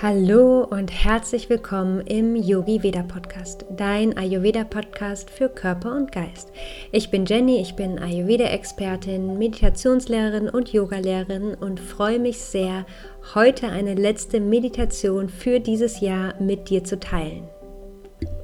Hallo und herzlich willkommen im Yogi Veda Podcast, dein Ayurveda Podcast für Körper und Geist. Ich bin Jenny, ich bin Ayurveda Expertin, Meditationslehrerin und Yogalehrerin und freue mich sehr, heute eine letzte Meditation für dieses Jahr mit dir zu teilen.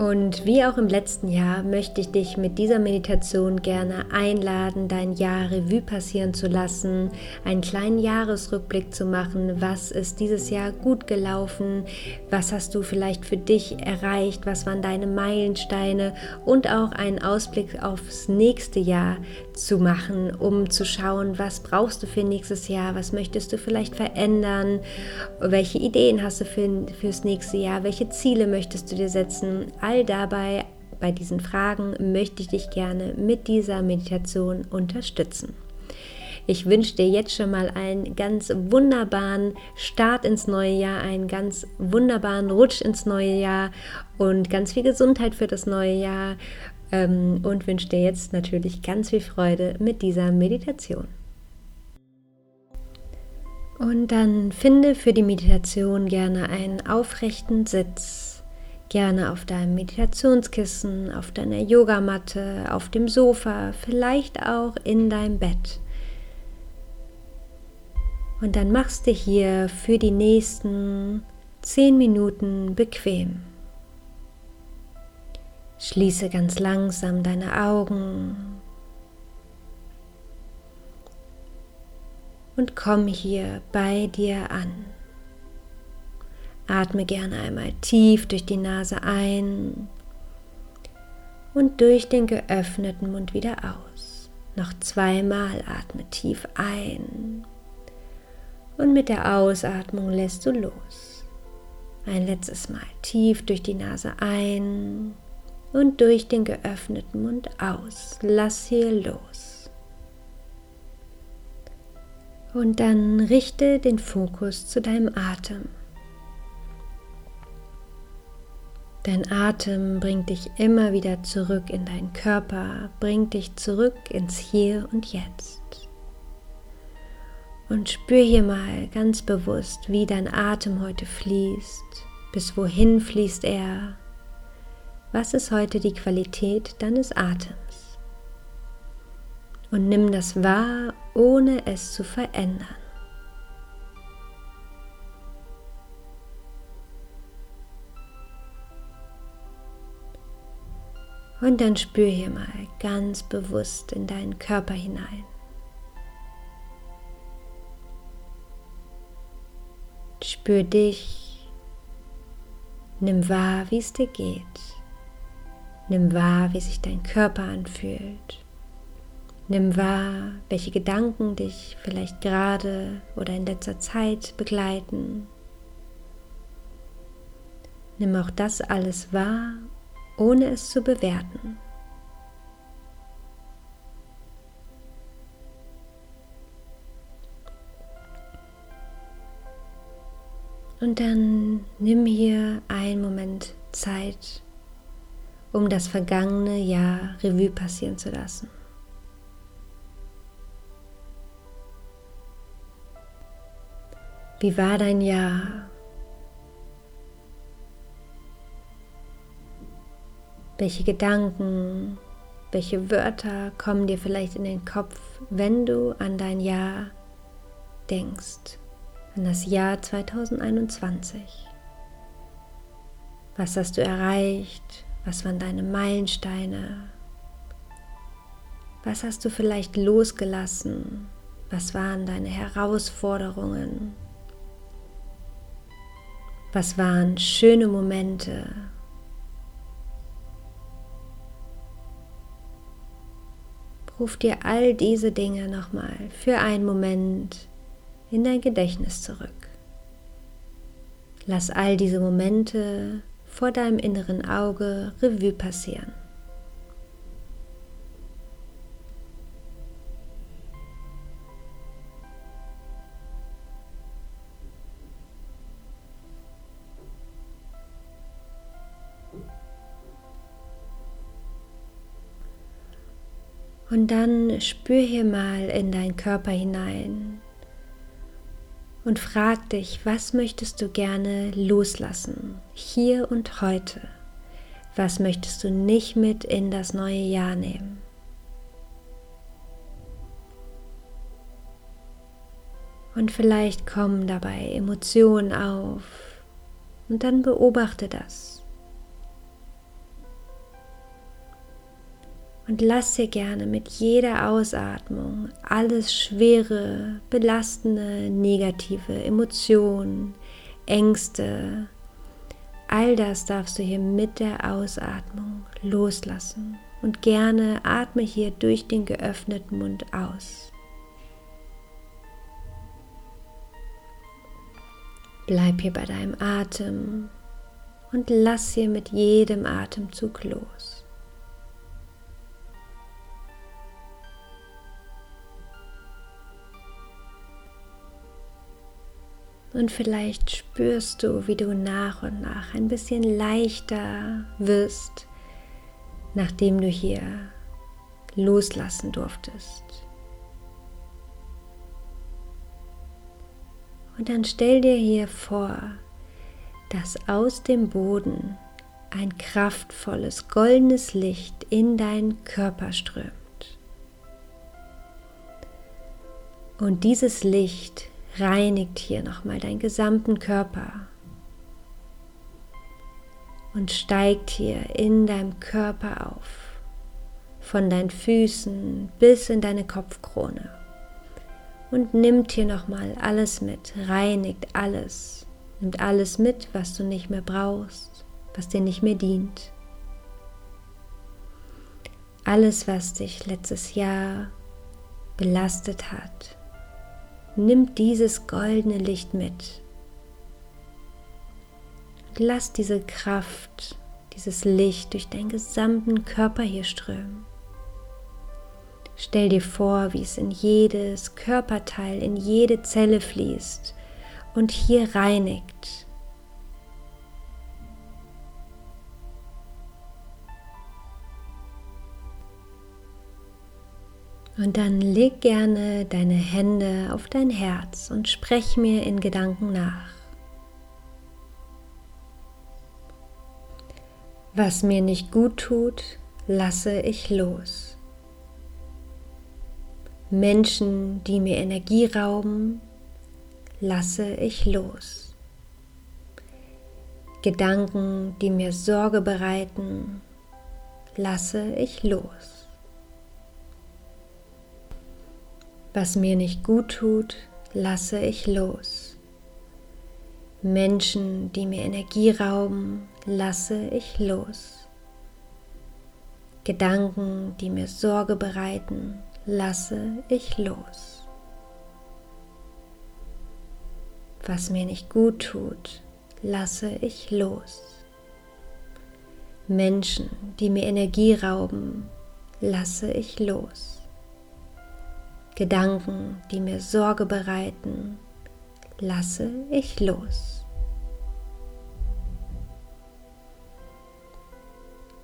Und wie auch im letzten Jahr möchte ich dich mit dieser Meditation gerne einladen, dein Jahr Revue passieren zu lassen, einen kleinen Jahresrückblick zu machen. Was ist dieses Jahr gut gelaufen? Was hast du vielleicht für dich erreicht? Was waren deine Meilensteine? Und auch einen Ausblick aufs nächste Jahr zu machen, um zu schauen, was brauchst du für nächstes Jahr? Was möchtest du vielleicht verändern? Welche Ideen hast du für, fürs nächste Jahr? Welche Ziele möchtest du dir setzen? all dabei, bei diesen Fragen, möchte ich dich gerne mit dieser Meditation unterstützen. Ich wünsche dir jetzt schon mal einen ganz wunderbaren Start ins neue Jahr, einen ganz wunderbaren Rutsch ins neue Jahr und ganz viel Gesundheit für das neue Jahr und wünsche dir jetzt natürlich ganz viel Freude mit dieser Meditation. Und dann finde für die Meditation gerne einen aufrechten Sitz Gerne auf deinem Meditationskissen, auf deiner Yogamatte, auf dem Sofa, vielleicht auch in deinem Bett. Und dann machst du hier für die nächsten zehn Minuten bequem. Schließe ganz langsam deine Augen und komm hier bei dir an. Atme gerne einmal tief durch die Nase ein und durch den geöffneten Mund wieder aus. Noch zweimal atme tief ein und mit der Ausatmung lässt du los. Ein letztes Mal tief durch die Nase ein und durch den geöffneten Mund aus. Lass hier los. Und dann richte den Fokus zu deinem Atem. Dein Atem bringt dich immer wieder zurück in deinen Körper, bringt dich zurück ins Hier und Jetzt. Und spür hier mal ganz bewusst, wie dein Atem heute fließt, bis wohin fließt er, was ist heute die Qualität deines Atems. Und nimm das wahr, ohne es zu verändern. Und dann spür hier mal ganz bewusst in deinen Körper hinein. Spür dich, nimm wahr, wie es dir geht. Nimm wahr, wie sich dein Körper anfühlt. Nimm wahr, welche Gedanken dich vielleicht gerade oder in letzter Zeit begleiten. Nimm auch das alles wahr ohne es zu bewerten. Und dann nimm hier einen Moment Zeit, um das vergangene Jahr Revue passieren zu lassen. Wie war dein Jahr? Welche Gedanken, welche Wörter kommen dir vielleicht in den Kopf, wenn du an dein Jahr denkst, an das Jahr 2021? Was hast du erreicht? Was waren deine Meilensteine? Was hast du vielleicht losgelassen? Was waren deine Herausforderungen? Was waren schöne Momente? Ruf dir all diese Dinge nochmal für einen Moment in dein Gedächtnis zurück. Lass all diese Momente vor deinem inneren Auge Revue passieren. Und dann spür hier mal in deinen Körper hinein. Und frag dich, was möchtest du gerne loslassen, hier und heute? Was möchtest du nicht mit in das neue Jahr nehmen? Und vielleicht kommen dabei Emotionen auf und dann beobachte das. Und lass dir gerne mit jeder Ausatmung alles schwere, belastende, negative Emotionen, Ängste, all das darfst du hier mit der Ausatmung loslassen. Und gerne atme hier durch den geöffneten Mund aus. Bleib hier bei deinem Atem und lass hier mit jedem Atemzug los. Und vielleicht spürst du, wie du nach und nach ein bisschen leichter wirst, nachdem du hier loslassen durftest. Und dann stell dir hier vor, dass aus dem Boden ein kraftvolles goldenes Licht in deinen Körper strömt. Und dieses Licht reinigt hier nochmal deinen gesamten Körper und steigt hier in deinem Körper auf, von deinen Füßen bis in deine Kopfkrone und nimmt hier nochmal alles mit, reinigt alles, nimmt alles mit, was du nicht mehr brauchst, was dir nicht mehr dient. Alles, was dich letztes Jahr belastet hat, nimmt dieses goldene Licht mit. Lass diese Kraft, dieses Licht durch deinen gesamten Körper hier strömen. Stell dir vor, wie es in jedes Körperteil, in jede Zelle fließt und hier reinigt. Und dann leg gerne deine Hände auf dein Herz und sprech mir in Gedanken nach. Was mir nicht gut tut, lasse ich los. Menschen, die mir Energie rauben, lasse ich los. Gedanken, die mir Sorge bereiten, lasse ich los. Was mir nicht gut tut, lasse ich los. Menschen, die mir Energie rauben, lasse ich los. Gedanken, die mir Sorge bereiten, lasse ich los. Was mir nicht gut tut, lasse ich los. Menschen, die mir Energie rauben, lasse ich los. Gedanken, die mir Sorge bereiten, lasse ich los.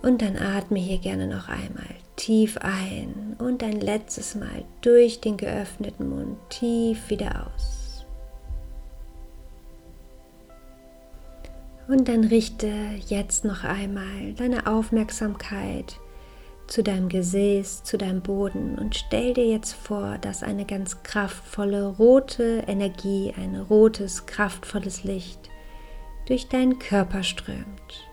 Und dann atme hier gerne noch einmal tief ein und ein letztes Mal durch den geöffneten Mund tief wieder aus. Und dann richte jetzt noch einmal deine Aufmerksamkeit zu deinem Gesäß, zu deinem Boden und stell dir jetzt vor, dass eine ganz kraftvolle rote Energie, ein rotes, kraftvolles Licht durch deinen Körper strömt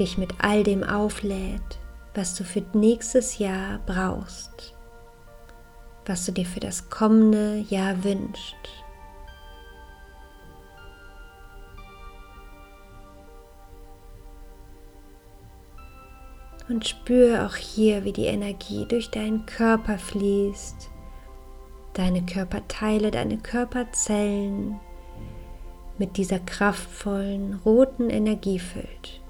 dich mit all dem auflädt, was du für nächstes Jahr brauchst, was du dir für das kommende Jahr wünschst. Und spür auch hier, wie die Energie durch deinen Körper fließt, deine Körperteile, deine Körperzellen mit dieser kraftvollen roten Energie füllt.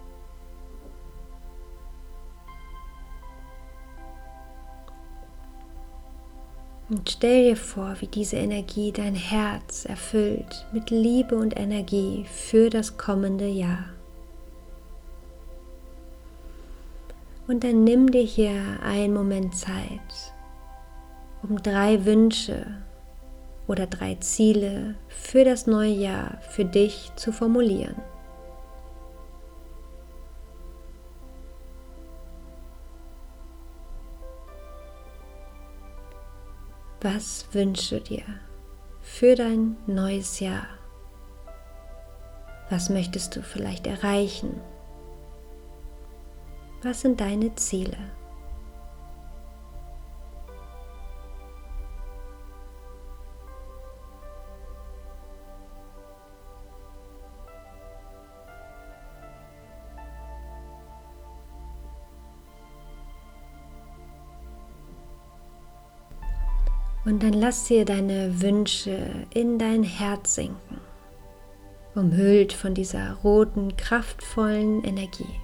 Und stell dir vor, wie diese Energie dein Herz erfüllt mit Liebe und Energie für das kommende Jahr. Und dann nimm dir hier einen Moment Zeit, um drei Wünsche oder drei Ziele für das neue Jahr für dich zu formulieren. Was wünschst du dir für dein neues Jahr? Was möchtest du vielleicht erreichen? Was sind deine Ziele? Und dann lass dir deine Wünsche in dein Herz sinken, umhüllt von dieser roten, kraftvollen Energie.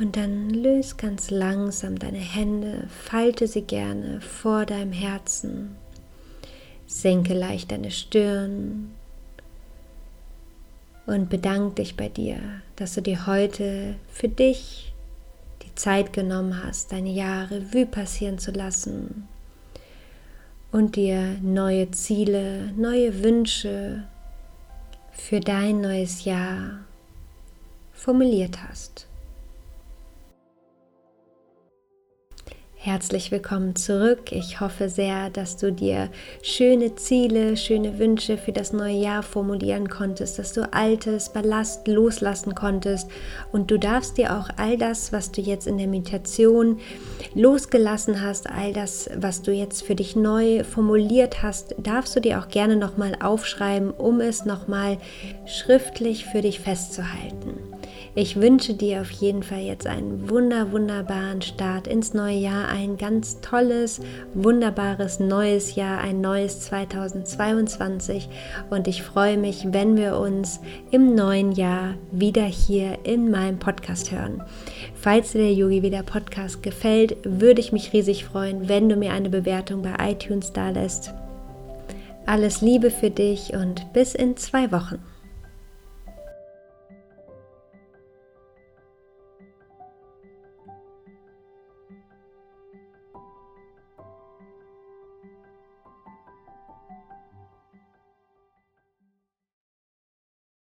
Und dann löse ganz langsam deine Hände, falte sie gerne vor deinem Herzen, senke leicht deine Stirn, und bedank dich bei dir, dass du dir heute für dich die Zeit genommen hast, deine Jahre Revue passieren zu lassen und dir neue Ziele, neue Wünsche für dein neues Jahr formuliert hast. Herzlich willkommen zurück. Ich hoffe sehr, dass du dir schöne Ziele, schöne Wünsche für das neue Jahr formulieren konntest, dass du altes Ballast loslassen konntest und du darfst dir auch all das, was du jetzt in der Meditation losgelassen hast, all das, was du jetzt für dich neu formuliert hast, darfst du dir auch gerne nochmal aufschreiben, um es nochmal schriftlich für dich festzuhalten. Ich wünsche dir auf jeden Fall jetzt einen wunder, wunderbaren Start ins neue Jahr, ein ganz tolles, wunderbares neues Jahr, ein neues 2022 und ich freue mich, wenn wir uns im neuen Jahr wieder hier in meinem Podcast hören. Falls dir der Yogi wieder Podcast gefällt, würde ich mich riesig freuen, wenn du mir eine Bewertung bei iTunes da lässt. Alles Liebe für dich und bis in zwei Wochen.